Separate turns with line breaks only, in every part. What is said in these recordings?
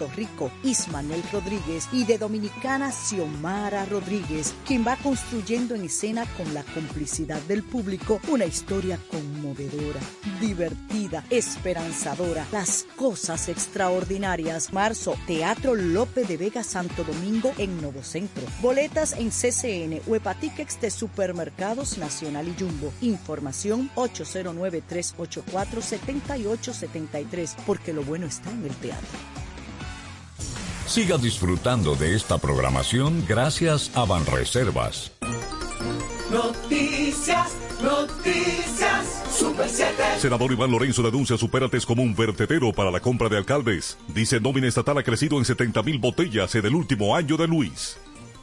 Puerto Rico, Ismael Rodríguez, y de Dominicana, Xiomara Rodríguez, quien va construyendo en escena con la complicidad del público una historia conmovedora, divertida, esperanzadora, las cosas extraordinarias. Marzo, Teatro López de Vega Santo Domingo en Novo Centro. Boletas en CCN o Hepatiquex de Supermercados Nacional y Jumbo. Información 809-384-7873, porque lo bueno está en el teatro.
Siga disfrutando de esta programación gracias a Banreservas.
Noticias, noticias, Super 7.
Senador Iván Lorenzo denuncia Supérates como un vertedero para la compra de alcaldes. Dice nómina estatal ha crecido en 70 mil botellas en el último año de Luis.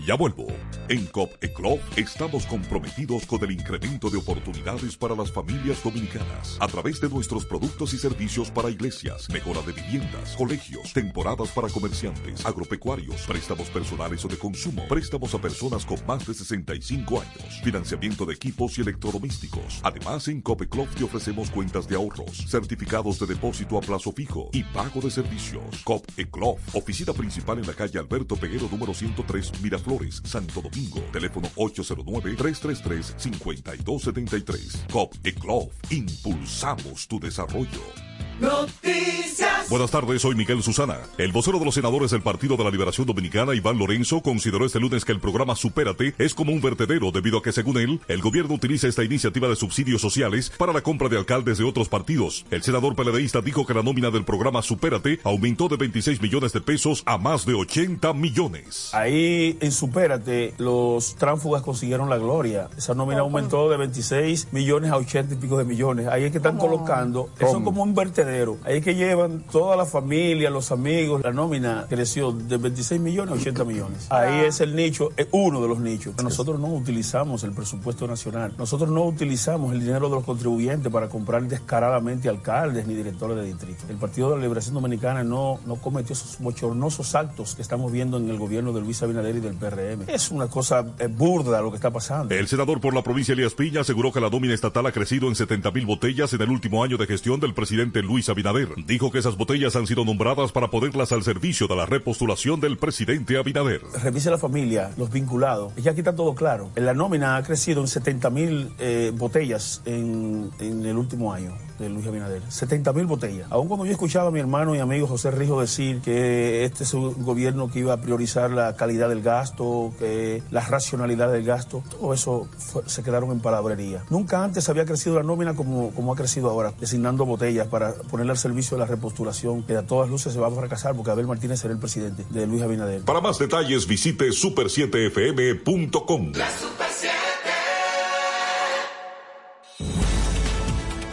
Ya vuelvo. En COP ECLOP estamos comprometidos con el incremento de oportunidades para las familias dominicanas a través de nuestros productos y servicios para iglesias, mejora de viviendas, colegios, temporadas para comerciantes, agropecuarios, préstamos personales o de consumo, préstamos a personas con más de 65 años, financiamiento de equipos y electrodomésticos. Además, en COP ECLOP te ofrecemos cuentas de ahorros, certificados de depósito a plazo fijo y pago de servicios. COP ECLOP, oficina principal en la calle Alberto Peguero número 103, Miraflores. Flores, Santo Domingo. Teléfono 809-333-5273. COP ECLOF. Impulsamos tu desarrollo.
Noticias.
Buenas tardes, soy Miguel Susana. El vocero de los senadores del Partido de la Liberación Dominicana, Iván Lorenzo, consideró este lunes que el programa Supérate es como un vertedero debido a que, según él, el gobierno utiliza esta iniciativa de subsidios sociales para la compra de alcaldes de otros partidos. El senador peledeísta dijo que la nómina del programa Supérate aumentó de 26 millones de pesos a más de 80 millones.
Ahí en Supérate los tránsfugas consiguieron la gloria. Esa nómina aumentó de 26 millones a 80 y pico de millones. Ahí es que están colocando. Eso es como un vertedero. Ahí que llevan toda la familia, los amigos. La nómina creció de 26 millones a 80 millones. Ahí es el nicho, es uno de los nichos. Nosotros no utilizamos el presupuesto nacional. Nosotros no utilizamos el dinero de los contribuyentes para comprar descaradamente alcaldes ni directores de distrito. El Partido de la Liberación Dominicana no, no cometió esos bochornosos actos que estamos viendo en el gobierno de Luis Abinader y del PRM. Es una cosa eh, burda lo que está pasando.
El senador por la provincia Elías Piña aseguró que la nómina estatal ha crecido en 70 mil botellas en el último año de gestión del presidente Luis Abinader. Dijo que esas botellas han sido nombradas para ponerlas al servicio de la repostulación del presidente Abinader.
Revise la familia, los vinculados. Ya aquí está todo claro. La nómina ha crecido en 70 mil eh, botellas en el último año de Luis Abinader. 70 mil botellas. Aún cuando yo escuchaba a mi hermano y amigo José Rijo decir que este es un gobierno que iba a priorizar la calidad del gasto, que la racionalidad del gasto, todo eso fue- se quedaron en palabrería. Nunca antes había crecido la nómina como, como ha crecido ahora, designando botellas para ponerle al servicio de la repostulación, que a todas luces se va a fracasar porque Abel Martínez será el presidente de Luis Abinader.
Para más detalles visite super7fm.com.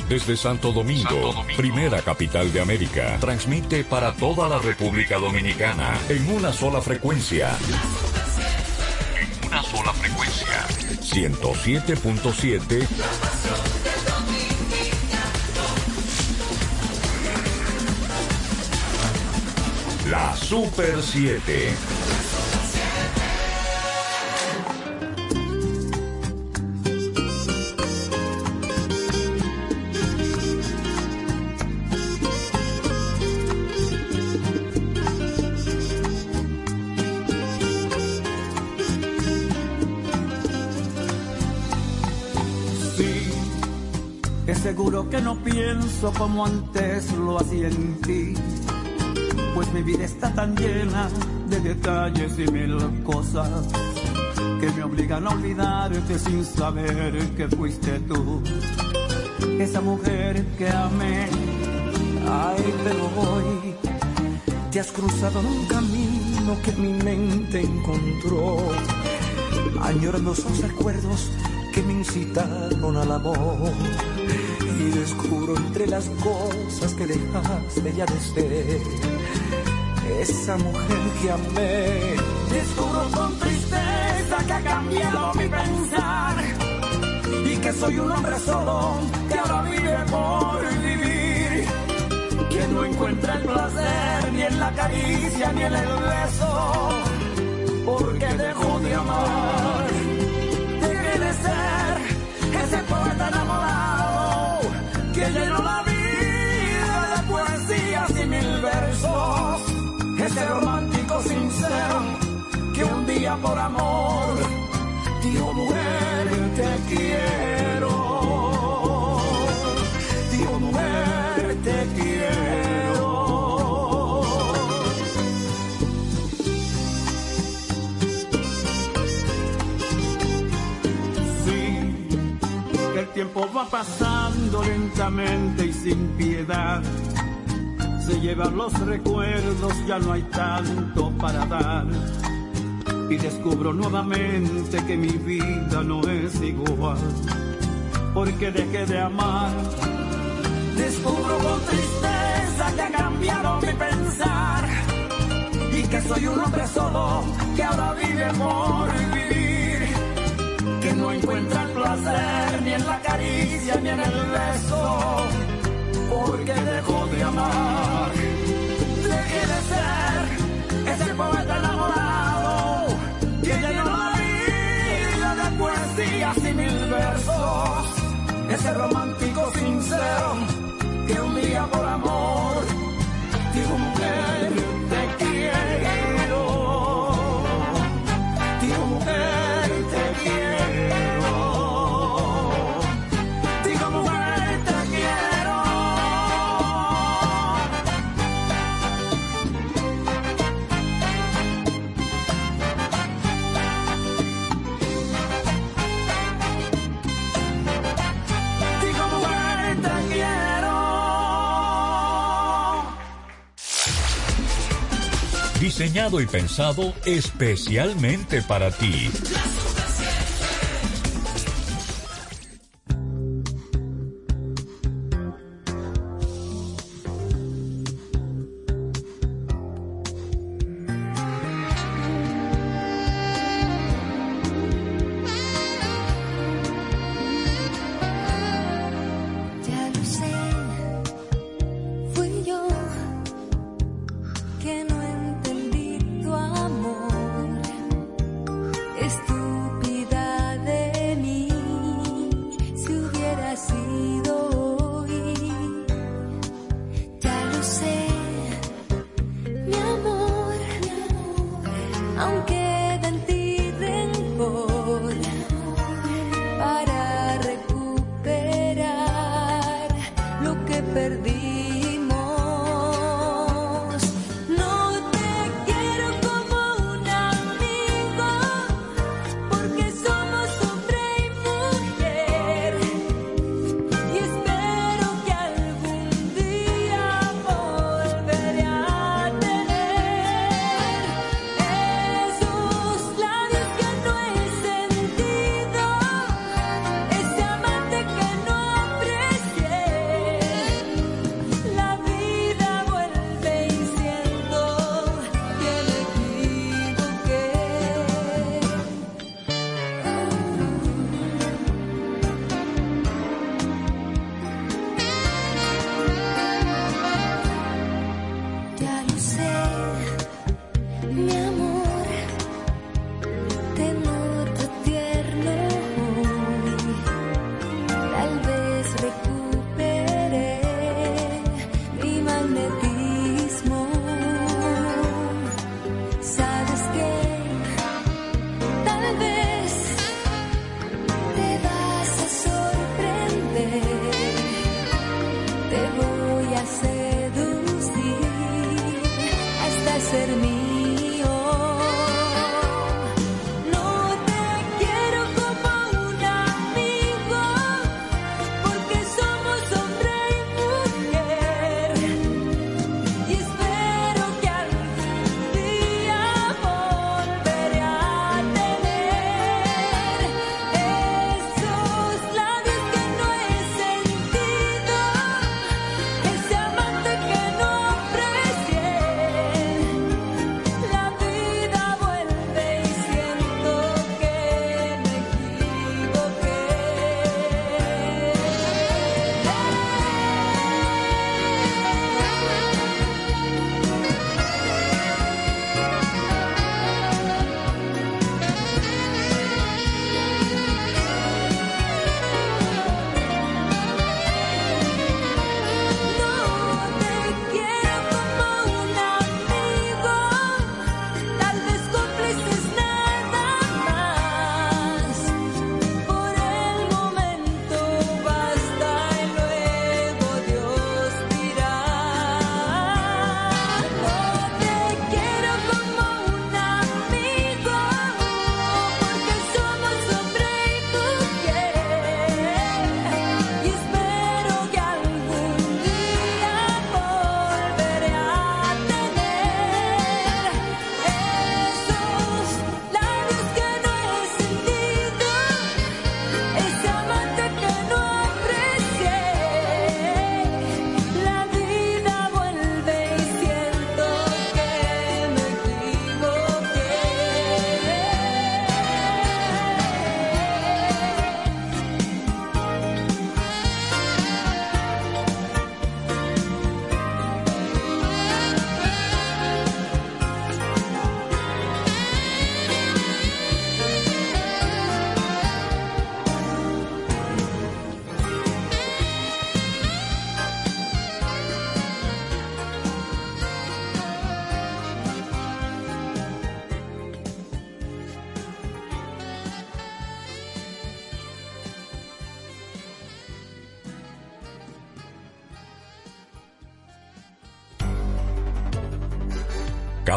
Desde Santo Domingo, primera capital de América, transmite para toda la República Dominicana en una sola frecuencia. En una sola frecuencia. 107.7 La Super 7.
Pienso como antes lo hacía en ti. Pues mi vida está tan llena de detalles y mil cosas que me obligan a olvidarte sin saber que fuiste tú. Esa mujer que amé, ay, pero hoy te has cruzado en un camino que mi mente encontró. Añorando esos recuerdos que me incitaron al amor. Y descubro entre las cosas que dejaste ya de ser esa mujer que amé. Descubro con tristeza que ha cambiado mi pensar y que soy un hombre solo que ahora vive por vivir. Que no encuentra el placer ni en la caricia ni en el beso, porque dejó de amar. Por amor, dijo mujer, te quiero. Dijo mujer, te quiero. Sí, el tiempo va pasando lentamente y sin piedad se llevan los recuerdos, ya no hay tanto para dar. Y descubro nuevamente que mi vida no es igual, porque dejé de amar. Descubro con tristeza que ha cambiado mi pensar. Y que soy un hombre solo que ahora vive por vivir, que no encuentra el placer ni en la caricia ni en el beso. Porque dejó de amar. Dejé de ser ese poeta enamorado y mil versos. Ese romántico sincero que un día por amor dijo mujer
Y pensado especialmente para ti.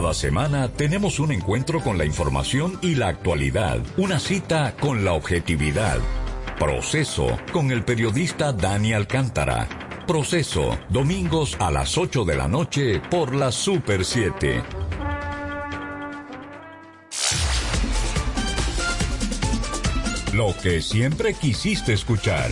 Cada semana tenemos un encuentro con la información y la actualidad, una cita con la objetividad. Proceso con el periodista Dani Alcántara. Proceso, domingos a las 8 de la noche por la Super 7. Lo que siempre quisiste escuchar.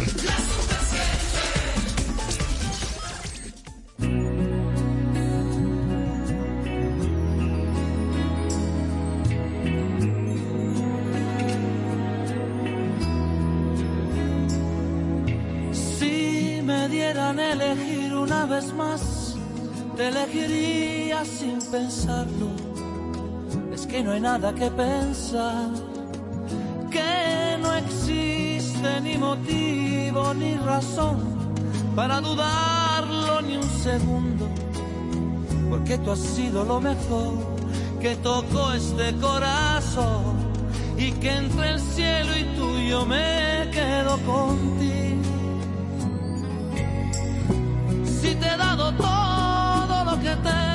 Nada que pensar, que no existe ni motivo ni razón para dudarlo ni un segundo, porque tú has sido lo mejor que tocó este corazón y que entre el cielo y tú yo me quedo contigo. Si te he dado todo lo que tengo,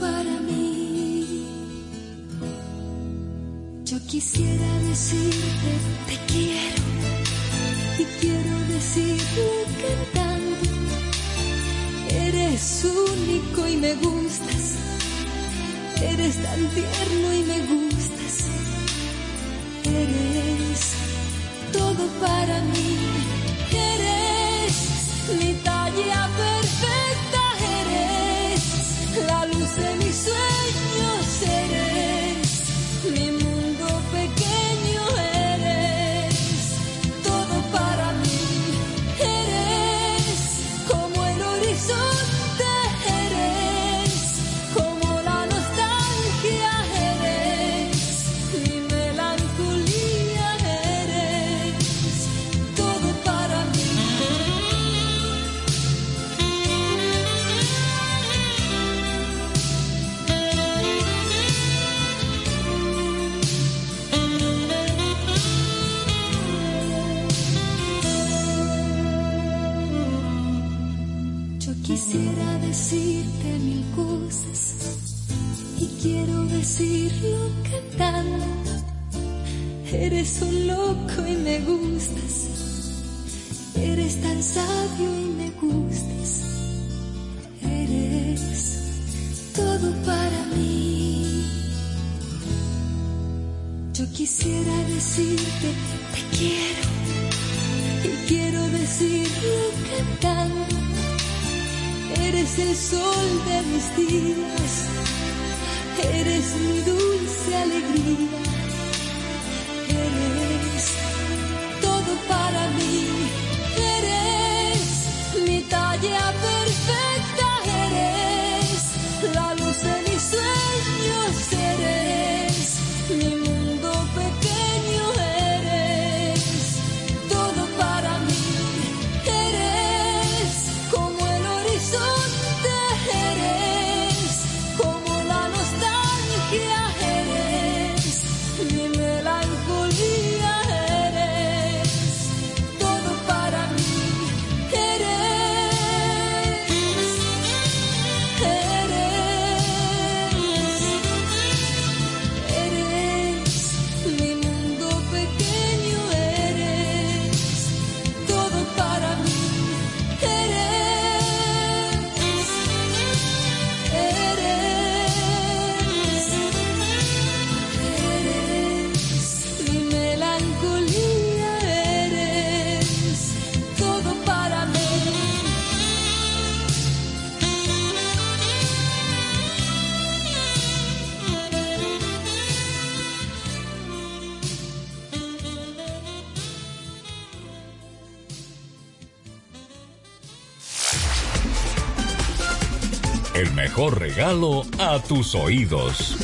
para mí. Yo quisiera decirte te quiero y quiero decirle cantando. Eres único y me gustas. Eres tan tierno y me gustas. Eres todo para mí. Eres mi decirte te quiero y quiero decirlo cantando. Eres el sol de mis días, eres mi dulce alegría
regalo a tus oídos.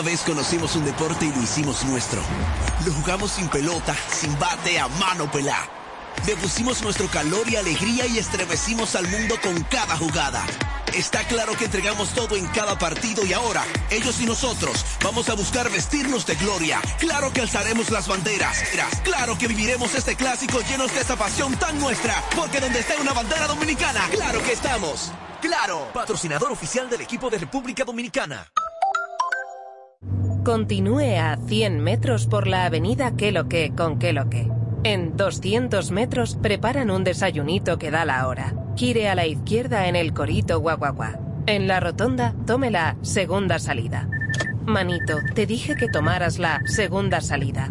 Una vez conocimos un deporte y lo hicimos nuestro. Lo jugamos sin pelota, sin bate, a mano pelá. Le pusimos nuestro calor y alegría y estremecimos al mundo con cada jugada. Está claro que entregamos todo en cada partido y ahora, ellos y nosotros, vamos a buscar vestirnos de gloria. Claro que alzaremos las banderas. Claro que viviremos este clásico llenos de esa pasión tan nuestra. Porque donde esté una bandera dominicana, claro que estamos. Claro, patrocinador oficial del equipo de República Dominicana.
Continúe a 100 metros por la avenida Que lo que con Que lo que. En 200 metros preparan un desayunito que da la hora. Gire a la izquierda en el corito guaguaguá. En la rotonda, tome la segunda salida. Manito, te dije que tomaras la segunda salida.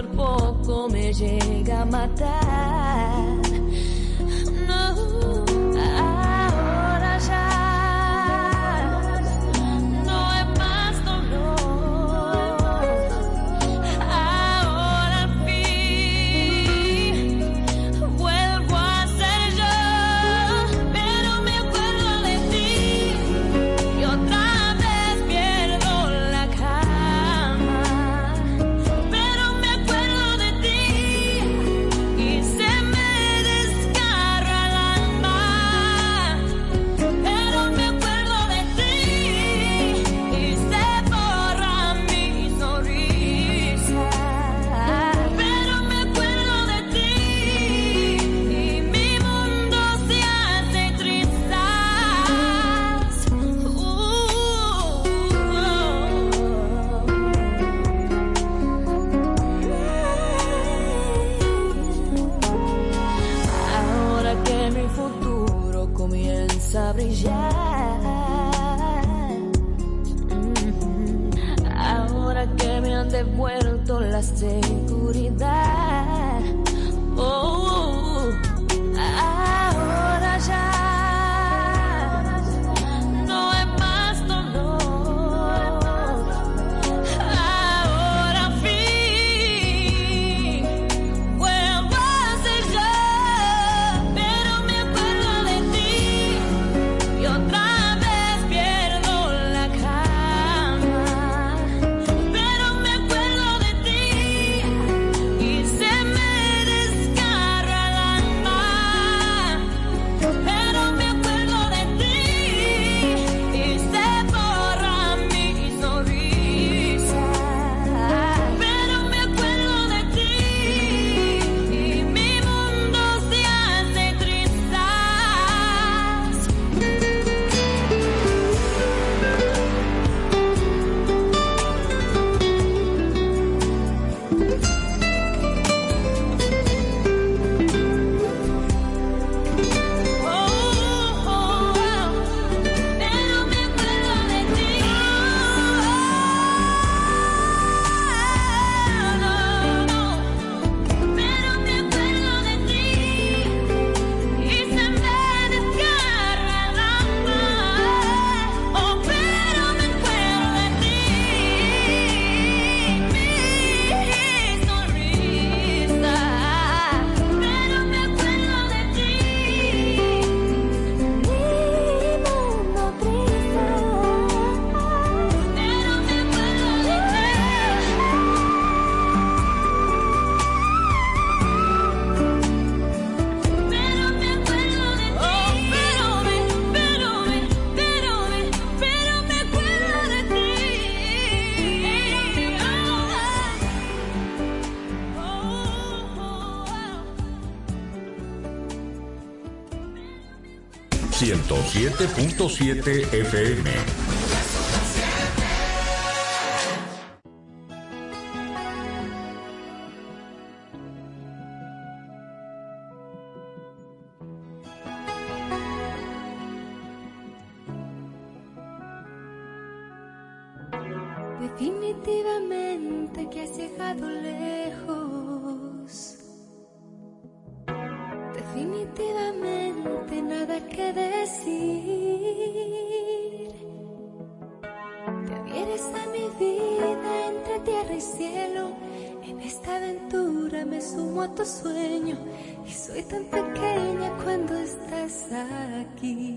por poco me llega a matar.
107.7 FM.
Definitivamente que has llegado lejos Soy tan pequeña cuando estás aquí.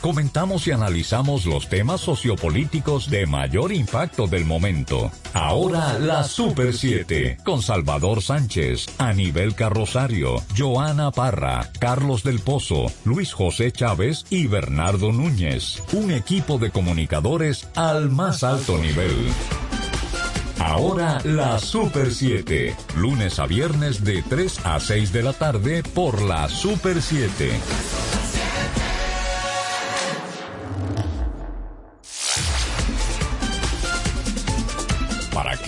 comentamos y analizamos los temas sociopolíticos de mayor impacto del momento. Ahora la Super 7 con Salvador Sánchez, Anibel Carrosario, Joana Parra, Carlos del Pozo, Luis José Chávez y Bernardo Núñez. Un equipo de comunicadores al más alto nivel. Ahora la Super 7, lunes a viernes de 3 a 6 de la tarde por la Super 7.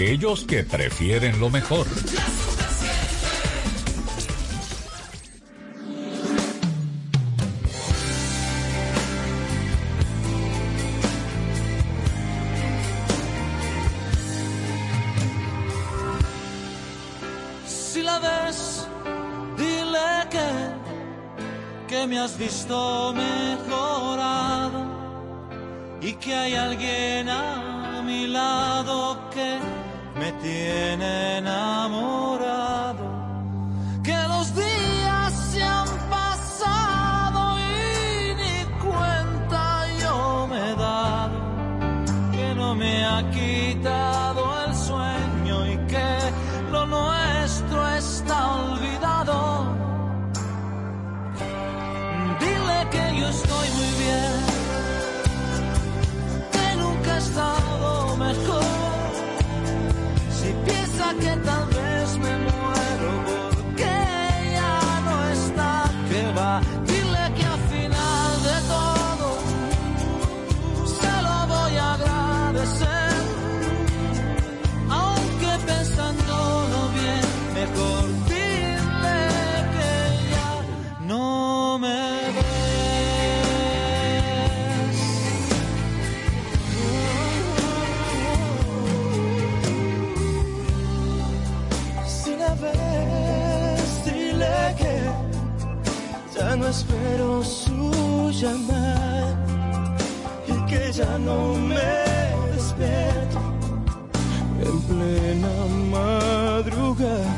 aquellos que prefieren lo mejor.
Si la ves, dile que, que me has visto mejorado y que hay alguien a mi lado que me tiene enamorado. ya no me
despierto en plena madrugada.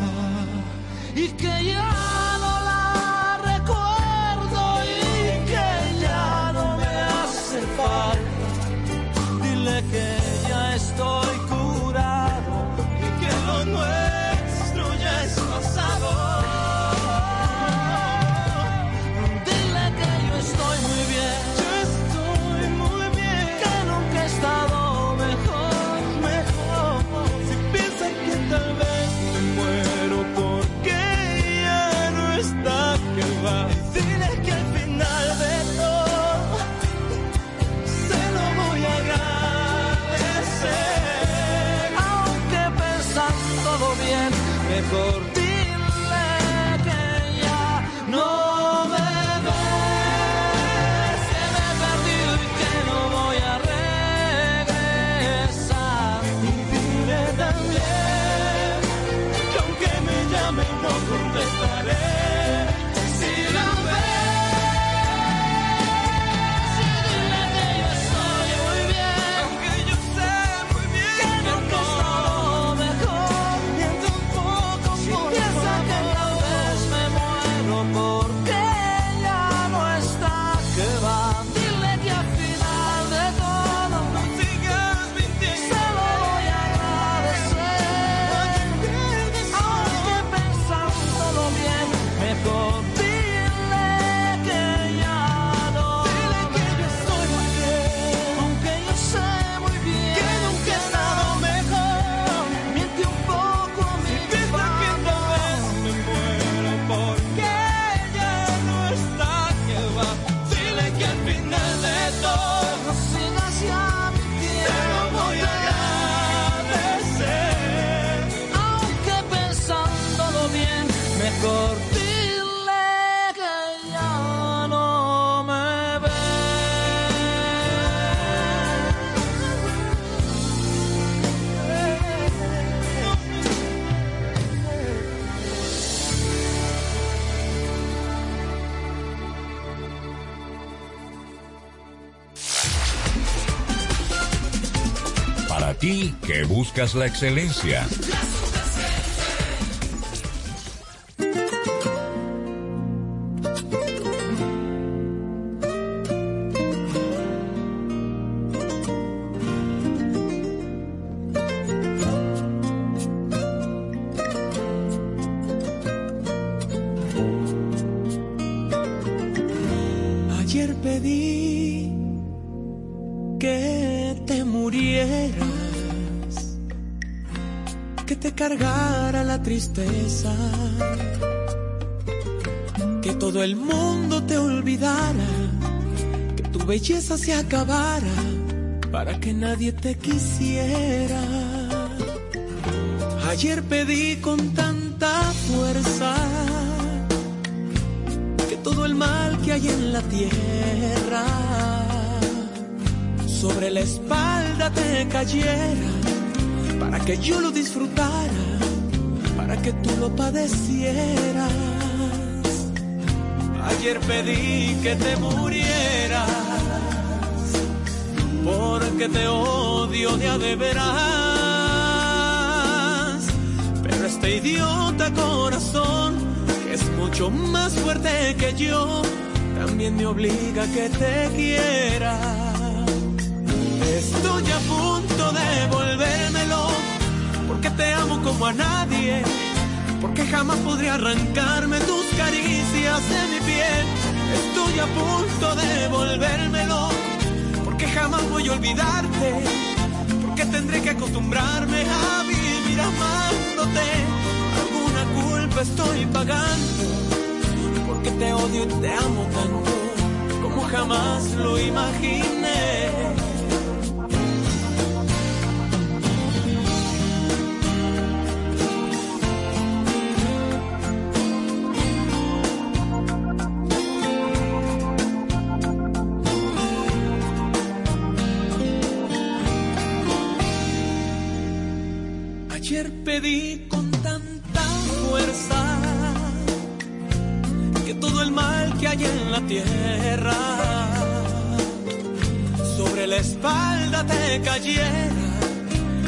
buscas la excelencia.
Que todo el mundo te olvidara, que tu belleza se acabara para que nadie te quisiera. Ayer pedí con tanta fuerza que todo el mal que hay en la tierra sobre la espalda te cayera para que yo lo disfrutara, que tú lo padecieras. Ayer pedí que te murieras porque te odio de a de veras. Pero este idiota corazón, que es mucho más fuerte que yo, también me obliga a que te quiera. Estoy a punto de volvérmelo, porque te amo como a nadie, porque jamás podría arrancarme tus caricias de mi piel. Estoy a punto de volvérmelo porque jamás voy a olvidarte, porque tendré que acostumbrarme a vivir amándote. Alguna culpa estoy pagando, porque te odio y te amo tanto, como jamás lo imaginé. Ayer pedí con tanta fuerza que todo el mal que hay en la tierra sobre la espalda te cayera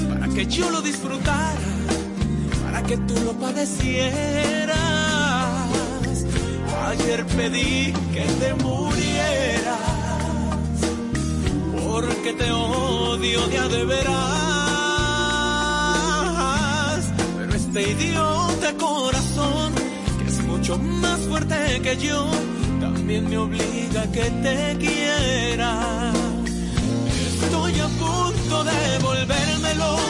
para que yo lo disfrutara, para que tú lo padecieras. Ayer pedí que te murieras porque te odio de de veras este idiota corazón, que es mucho más fuerte que yo, también me obliga a que te quiera. Estoy a punto de volverme loco,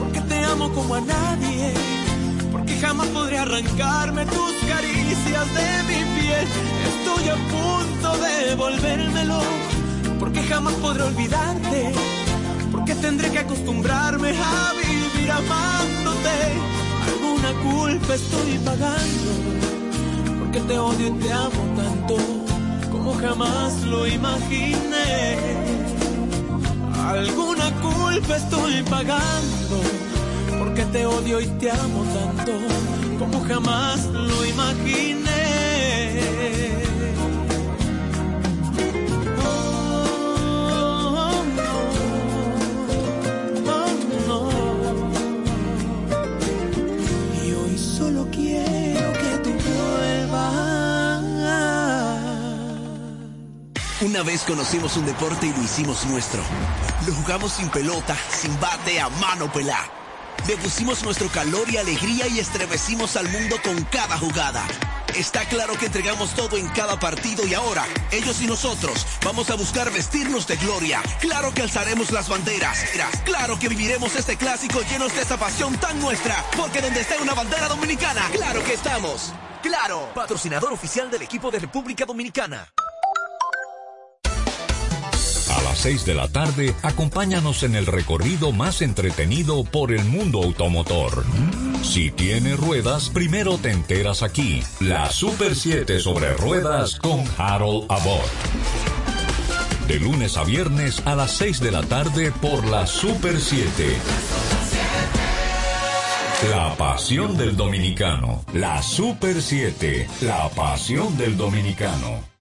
porque te amo como a nadie, porque jamás podré arrancarme tus caricias de mi piel. Estoy a punto de volverme loco, porque jamás podré olvidarte, porque tendré que acostumbrarme a vivir amándote alguna culpa estoy pagando, porque te odio y te amo tanto como jamás lo imaginé. Alguna culpa estoy pagando, porque te odio y te amo tanto como jamás lo imaginé.
Una vez conocimos un deporte y lo hicimos nuestro. Lo jugamos sin pelota, sin bate, a mano pelá. Le pusimos nuestro calor y alegría y estremecimos al mundo con cada jugada. Está claro que entregamos todo en cada partido y ahora, ellos y nosotros, vamos a buscar vestirnos de gloria. Claro que alzaremos las banderas. Claro que viviremos este clásico llenos de esa pasión tan nuestra. Porque donde esté una bandera dominicana, claro que estamos. Claro, patrocinador oficial del equipo de República Dominicana.
A las 6 de la tarde, acompáñanos en el recorrido más entretenido por el mundo automotor. Si tiene ruedas, primero te enteras aquí. La Super 7 sobre ruedas con Harold Abbott. De lunes a viernes a las 6 de la tarde por la Super 7. La pasión del dominicano. La Super 7. La pasión del dominicano.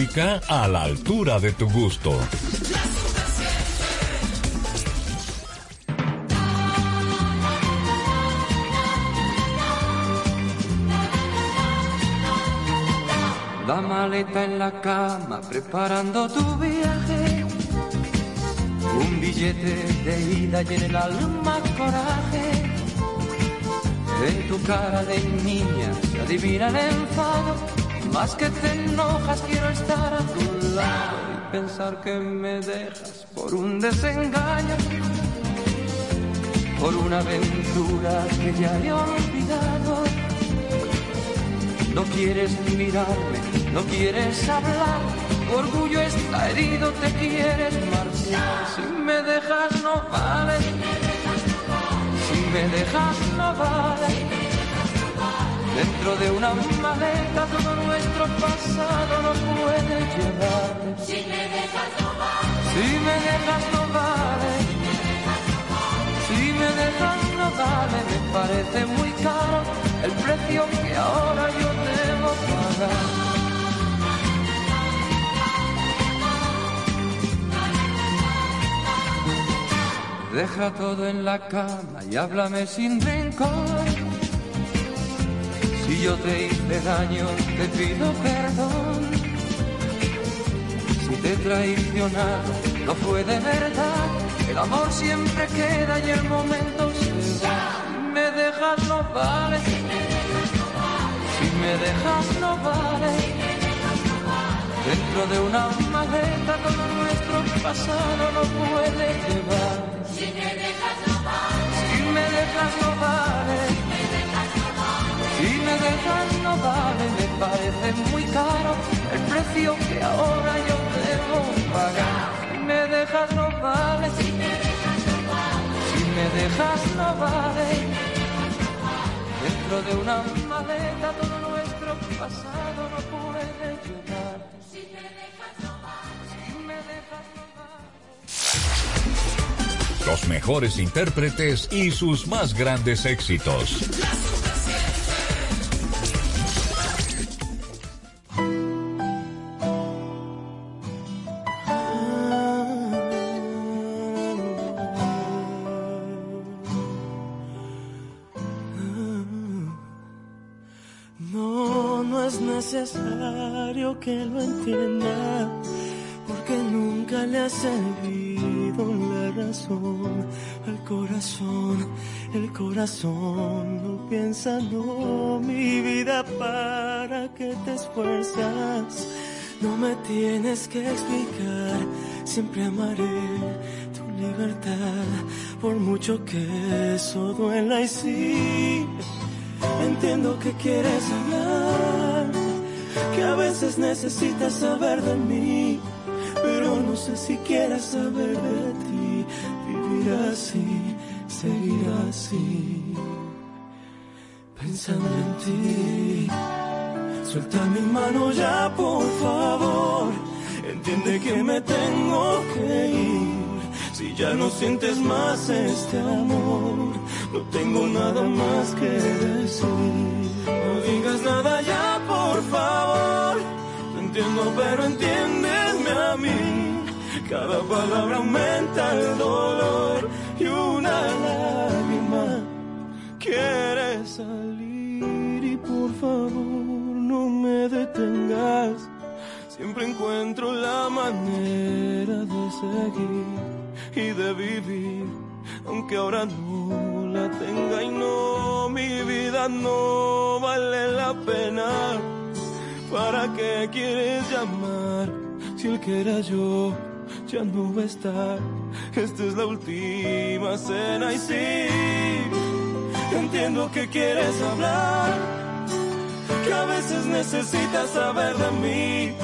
A la altura de tu gusto.
La maleta en la cama preparando tu viaje. Un billete de ida y en el alma coraje. En tu cara de niña se adivina el enfado. Más que te enojas quiero estar a tu lado y pensar que me dejas por un desengaño. Por una aventura que ya he olvidado. No quieres mirarme, no quieres hablar, tu orgullo está herido, te quieres marchar. Si me dejas no vale, si me dejas no vale. Dentro de una maleta todo nuestro pasado no puede llevar.
Si me dejas no vale.
Si me dejas no vale. Si me dejas no vale, me parece muy caro el precio que ahora yo debo pagar. Deja todo en la cama y háblame sin rencor. Yo te hice daño, te pido perdón. Si te he no fue de verdad. El amor siempre queda y el momento se va. Me dejas no vale. Si me dejas no vale. Dentro de una maleta todo nuestro pasado no puede llevar.
Si me dejas no vale.
Si me dejas no vale. Me dejas no vale, me parece muy caro el precio que ahora yo debo pagar. Si me dejas no vale. Si me dejas no vale. Si me dejas no vale. Dentro de una maleta todo nuestro pasado no puede llevar.
Si me dejas no vale.
Si me dejas no vale.
Los mejores intérpretes y sus más grandes éxitos.
Corazón no piensa, no, mi vida, para que te esfuerzas. No me tienes que explicar, siempre amaré tu libertad, por mucho que eso duela y sí. Entiendo que quieres hablar, que a veces necesitas saber de mí, pero no sé si quieres saber de ti. Vivir así, así, pensando en ti. Suelta mi mano ya, por favor. Entiende que me tengo que ir. Si ya no sientes más este amor, no tengo nada más que decir. No digas nada ya, por favor. Lo entiendo, pero entiéndeme a mí. Cada palabra aumenta el dolor y una lágrima quiere salir. Y por favor, no me detengas. Siempre encuentro la manera de seguir y de vivir, aunque ahora no la tenga y no, mi vida no vale la pena. ¿Para qué quieres llamar si el que era yo ya no va a estar? Esta es la última cena y sí, entiendo que quieres hablar, que a veces necesitas saber de mí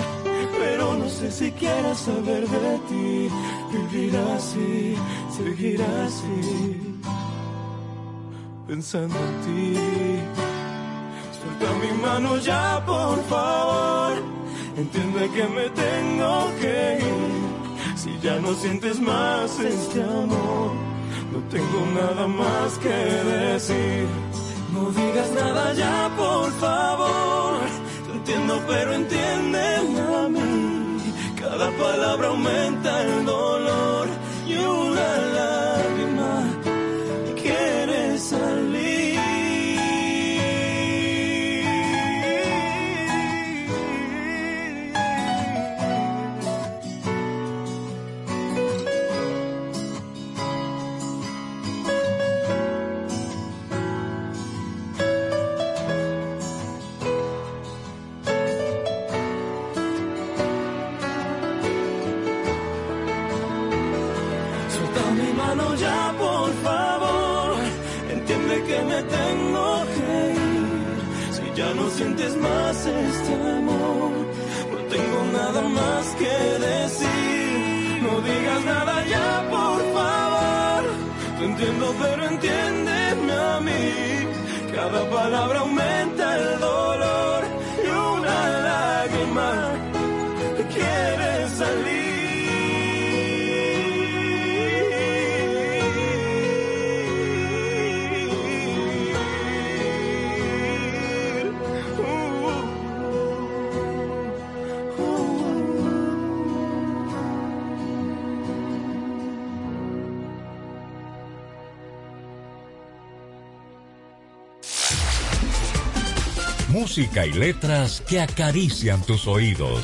pero no sé si quieras saber de ti. Vivir así, seguir así, pensando en ti. Suelta mi mano ya, por favor. Entiende que me tengo que ir. Si ya no sientes más este amor, no tengo nada más que decir. No digas nada ya, por favor. Te entiendo, pero entiéndeme a mí. Cada palabra aumenta el dolor ya, por favor. Entiende que me tengo que ir. Si ya no sientes más este amor, no tengo nada más que decir. No digas nada ya, por favor. Te entiendo, pero entiéndeme a mí. Cada palabra aumenta
Música y letras que acarician tus oídos.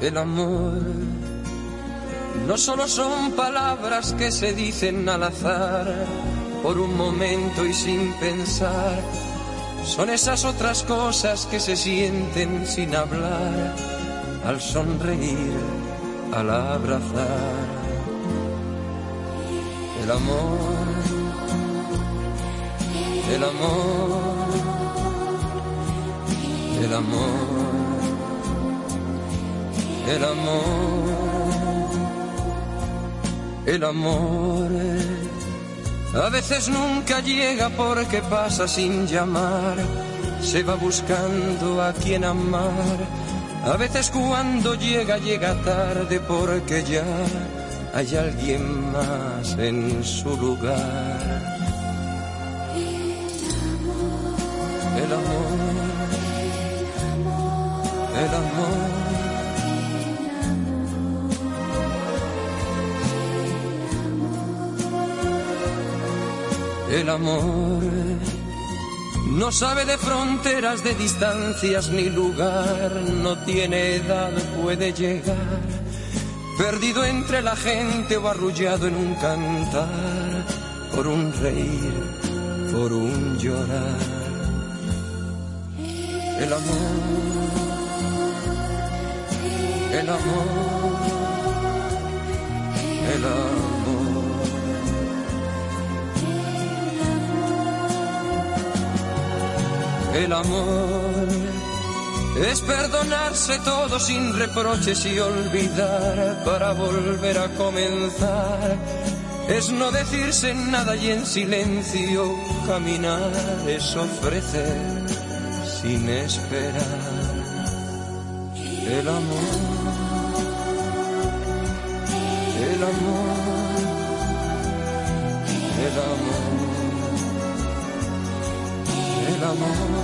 El amor no solo son palabras que se dicen al azar por un momento y sin pensar, son esas otras cosas que se sienten sin hablar al sonreír, al abrazar. El amor, el amor, el amor el amor, el amor. A veces nunca llega porque pasa sin llamar, se va buscando a quien amar. A veces cuando llega, llega tarde porque ya hay alguien más en su lugar. El amor, el amor. El amor no sabe de fronteras, de distancias ni lugar, no tiene edad, puede llegar, perdido entre la gente o arrullado en un cantar, por un reír, por un llorar. El amor, el amor, el amor. El amor es perdonarse todo sin reproches y olvidar para volver a comenzar. Es no decirse nada y en silencio caminar. Es ofrecer sin esperar. El amor, el amor, el amor el amor,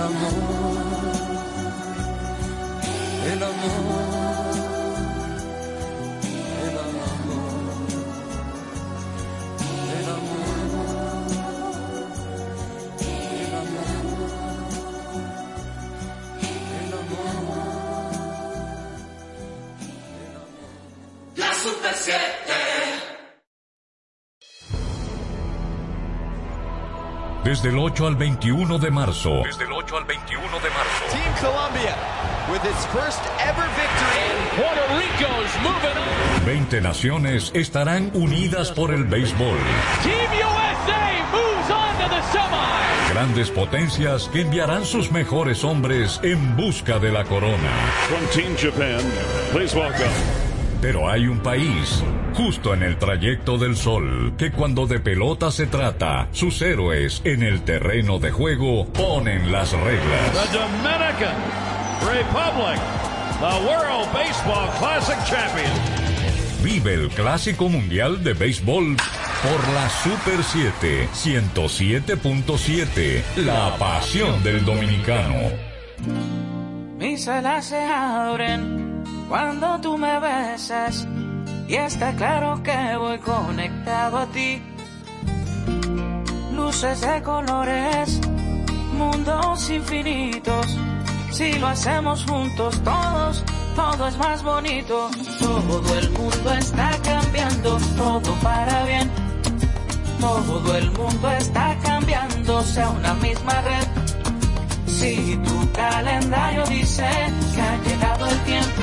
el amor, el amor,
Desde el 8 al 21 de marzo.
Desde el 8 al 21 de marzo. Team Colombia with its first ever victory. And Puerto Rico's moving on.
20 naciones estarán unidas por el béisbol.
Team USA moves on to the semi.
Grandes potencias que enviarán sus mejores hombres en busca de la corona.
From Team Japan, please welcome.
Pero hay un país, justo en el trayecto del sol, que cuando de pelota se trata, sus héroes en el terreno de juego ponen las reglas.
The Dominican Republic.
the World Baseball Classic champion.
Vive el Clásico Mundial de Béisbol por la Super 7 107.7. La pasión del dominicano.
Mis alas se abren cuando tú me besas y está claro que voy conectado a ti. Luces de colores, mundos infinitos. Si lo hacemos juntos todos, todo es más bonito. Todo el mundo está cambiando, todo para bien. Todo el mundo está cambiando, sea una misma red. Si tu calendario dice que ha llegado el tiempo,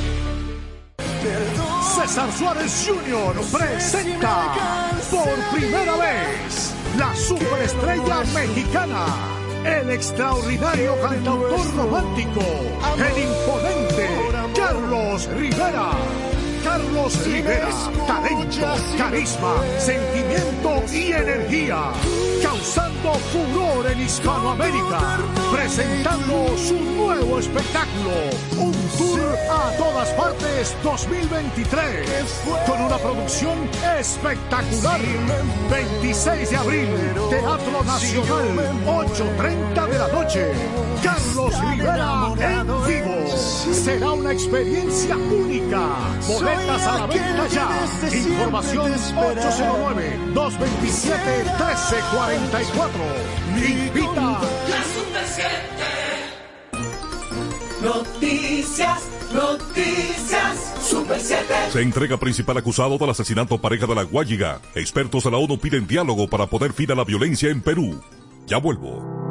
César Suárez Jr. presenta por primera vez la superestrella mexicana, el extraordinario cantautor romántico, el imponente Carlos Rivera. Carlos Rivera, talento, carisma, sentimiento y energía, causando furor en Hispanoamérica, presentando su nuevo espectáculo, un tour a todas partes 2023, con una producción espectacular. 26 de abril, Teatro Nacional, 8.30 de la noche. Carlos Rivera en vivo. Será una experiencia única. Boletas a la venta ya. Información 809-227-1344. Invita.
La Super 7. Noticias, noticias, Super 7.
Se entrega principal acusado del asesinato pareja de la Guayiga. Expertos de la ONU piden diálogo para poner fin a la violencia en Perú. Ya vuelvo.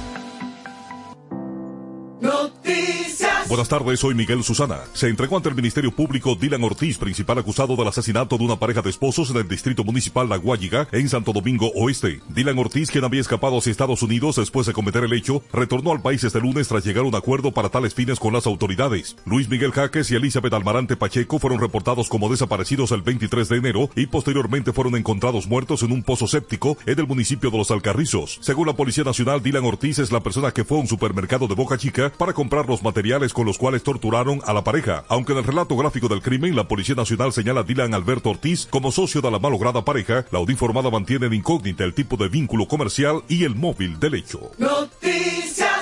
Buenas tardes, soy Miguel Susana. Se entregó ante el Ministerio Público Dylan Ortiz, principal acusado del asesinato de una pareja de esposos en el distrito municipal La Guayiga, en Santo Domingo Oeste. Dylan Ortiz, quien había escapado hacia Estados Unidos después de cometer el hecho, retornó al país este lunes tras llegar a un acuerdo para tales fines con las autoridades. Luis Miguel Jaques y Elizabeth Almarante Pacheco fueron reportados como desaparecidos el 23 de enero y posteriormente fueron encontrados muertos en un pozo séptico en el municipio de Los Alcarrizos. Según la Policía Nacional, Dylan Ortiz es la persona que fue a un supermercado de Boca Chica para comprar los materiales con los cuales torturaron a la pareja. Aunque en el relato gráfico del crimen, la Policía Nacional señala a Dylan Alberto Ortiz como socio de la malograda pareja, la uniformada mantiene en incógnita el tipo de vínculo comercial y el móvil del hecho.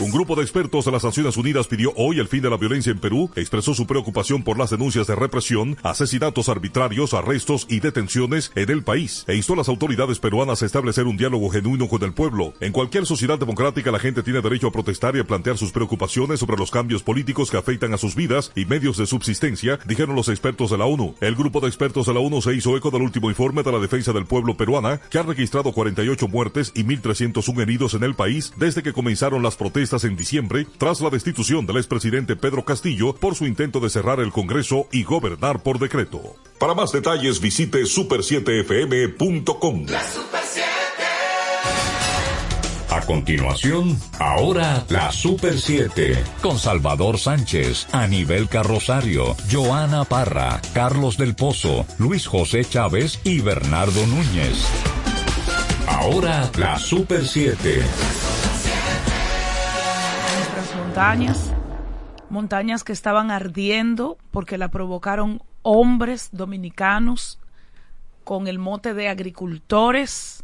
Un grupo de expertos de las Naciones Unidas pidió hoy el fin de la violencia en Perú, expresó su preocupación por las denuncias de represión, asesinatos arbitrarios, arrestos y detenciones en el país, e instó a las autoridades peruanas a establecer un diálogo genuino con el pueblo. En cualquier sociedad democrática la gente tiene derecho a protestar y a plantear sus preocupaciones sobre los cambios políticos que afectan a sus vidas y medios de subsistencia, dijeron los expertos de la ONU. El grupo de expertos de la ONU se hizo eco del último informe de la defensa del pueblo peruana, que ha registrado 48 muertes y 1.301 heridos en el país desde que comenzaron las protestas protestas en diciembre tras la destitución del expresidente Pedro Castillo por su intento de cerrar el Congreso y gobernar por decreto. Para más detalles visite super7fm.com.
A continuación, ahora la Super 7, con Salvador Sánchez, Aníbal Rosario, Joana Parra, Carlos del Pozo, Luis José Chávez y Bernardo Núñez. Ahora la Super 7.
Montañas, montañas que estaban ardiendo porque la provocaron hombres dominicanos con el mote de agricultores.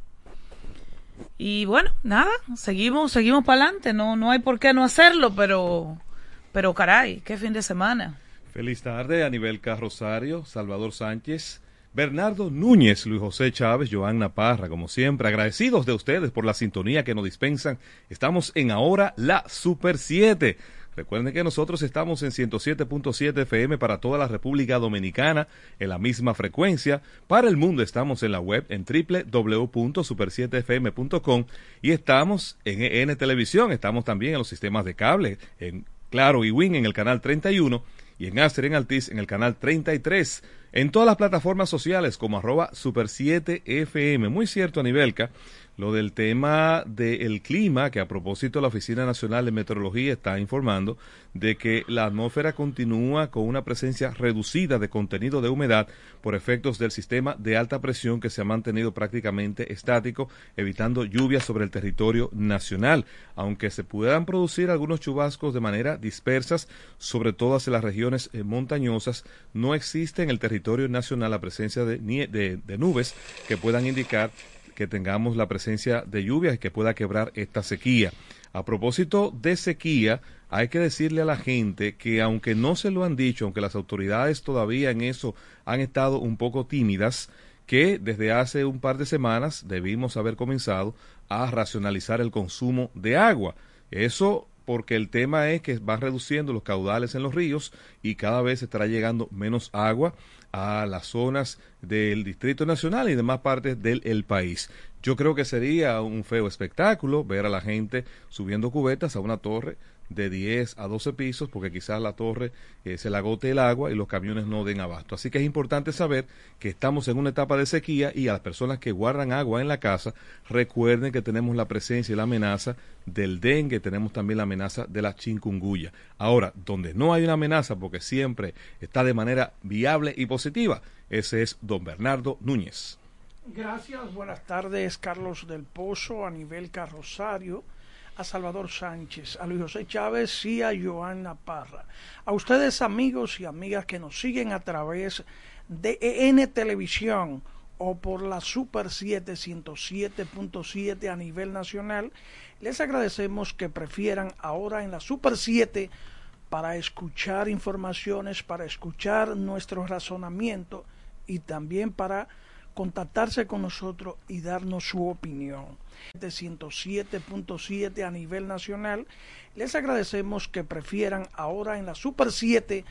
Y bueno, nada, seguimos, seguimos para adelante, no, no hay por qué no hacerlo, pero, pero caray, qué fin de semana.
Feliz tarde a nivel Rosario, Salvador Sánchez, Bernardo Núñez, Luis José Chávez, Joanna Parra, como siempre, agradecidos de ustedes por la sintonía que nos dispensan. Estamos en ahora la Super 7. Recuerden que nosotros estamos en 107.7 FM para toda la República Dominicana en la misma frecuencia. Para el mundo estamos en la web en www.super7fm.com y estamos en EN Televisión. Estamos también en los sistemas de cable, en Claro y Win en el canal 31 y en Aster en Altis en el canal 33. En todas las plataformas sociales como arroba super7fm. Muy cierto, Anibelca lo del tema del clima, que a propósito la Oficina Nacional de Meteorología está informando de que la atmósfera continúa con una presencia reducida de contenido de humedad por efectos del sistema de alta presión que se ha mantenido prácticamente estático, evitando lluvias sobre el territorio nacional, aunque se puedan producir algunos chubascos de manera dispersas, sobre todas las regiones eh, montañosas, no existe en el territorio nacional la presencia de, de nubes que puedan indicar que tengamos la presencia de lluvias y que pueda quebrar esta sequía. A propósito de sequía, hay que decirle a la gente que aunque no se lo han dicho, aunque las autoridades todavía en eso han estado un poco tímidas, que desde hace un par de semanas debimos haber comenzado a racionalizar el consumo de agua. Eso porque el tema es que va reduciendo los caudales en los ríos y cada vez estará llegando menos agua a las zonas del Distrito Nacional y demás partes del país. Yo creo que sería un feo espectáculo ver a la gente subiendo cubetas a una torre de 10 a 12 pisos porque quizás la torre eh, se la agote el agua y los camiones no den abasto. Así que es importante saber que estamos en una etapa de sequía y a las personas que guardan agua en la casa recuerden que tenemos la presencia y la amenaza del dengue, tenemos también la amenaza de la chikungunya. Ahora, donde no hay una amenaza porque siempre está de manera viable y positiva, ese es don Bernardo Núñez.
Gracias, buenas tardes Carlos del Pozo, a nivel Carrosario a Salvador Sánchez, a Luis José Chávez y a Joana Parra. A ustedes amigos y amigas que nos siguen a través de EN Televisión o por la Super 707.7 a nivel nacional, les agradecemos que prefieran ahora en la Super 7 para escuchar informaciones, para escuchar nuestro razonamiento y también para contactarse con nosotros y darnos su opinión. De 107.7 a nivel nacional, les agradecemos que prefieran ahora en la Super 7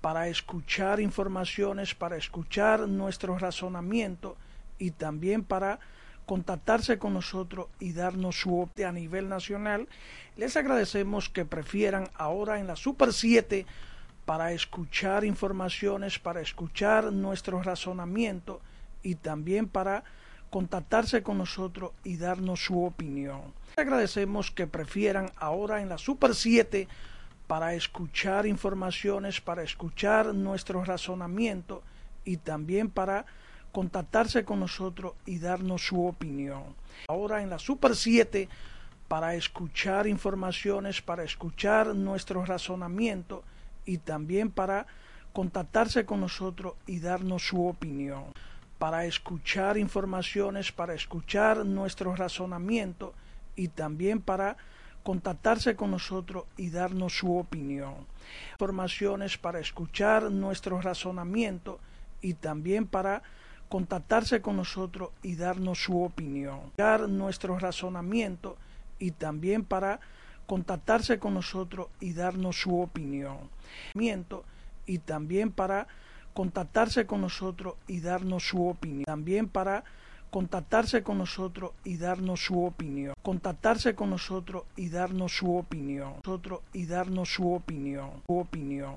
para escuchar informaciones, para escuchar nuestro razonamiento y también para contactarse con nosotros y darnos su opinión a nivel nacional. Les agradecemos que prefieran ahora en la Super 7 para escuchar informaciones, para escuchar nuestro razonamiento y también para contactarse con nosotros y darnos su opinión. Agradecemos que prefieran ahora en la Super 7 para escuchar informaciones, para escuchar nuestro razonamiento y también para contactarse con nosotros y darnos su opinión. Ahora en la Super 7 para escuchar informaciones, para escuchar nuestro razonamiento y también para contactarse con nosotros y darnos su opinión para escuchar informaciones, para escuchar nuestro razonamiento y también para contactarse con nosotros y darnos su opinión. Informaciones para escuchar nuestro razonamiento y también para contactarse con nosotros y darnos su opinión. Dar nuestro razonamiento y también para contactarse con nosotros y darnos su opinión. Y también para contactarse con nosotros y darnos su opinión. También para contactarse con nosotros y darnos su opinión. Contactarse con nosotros y darnos su opinión. Nosotros y darnos su opinión. Su opinión.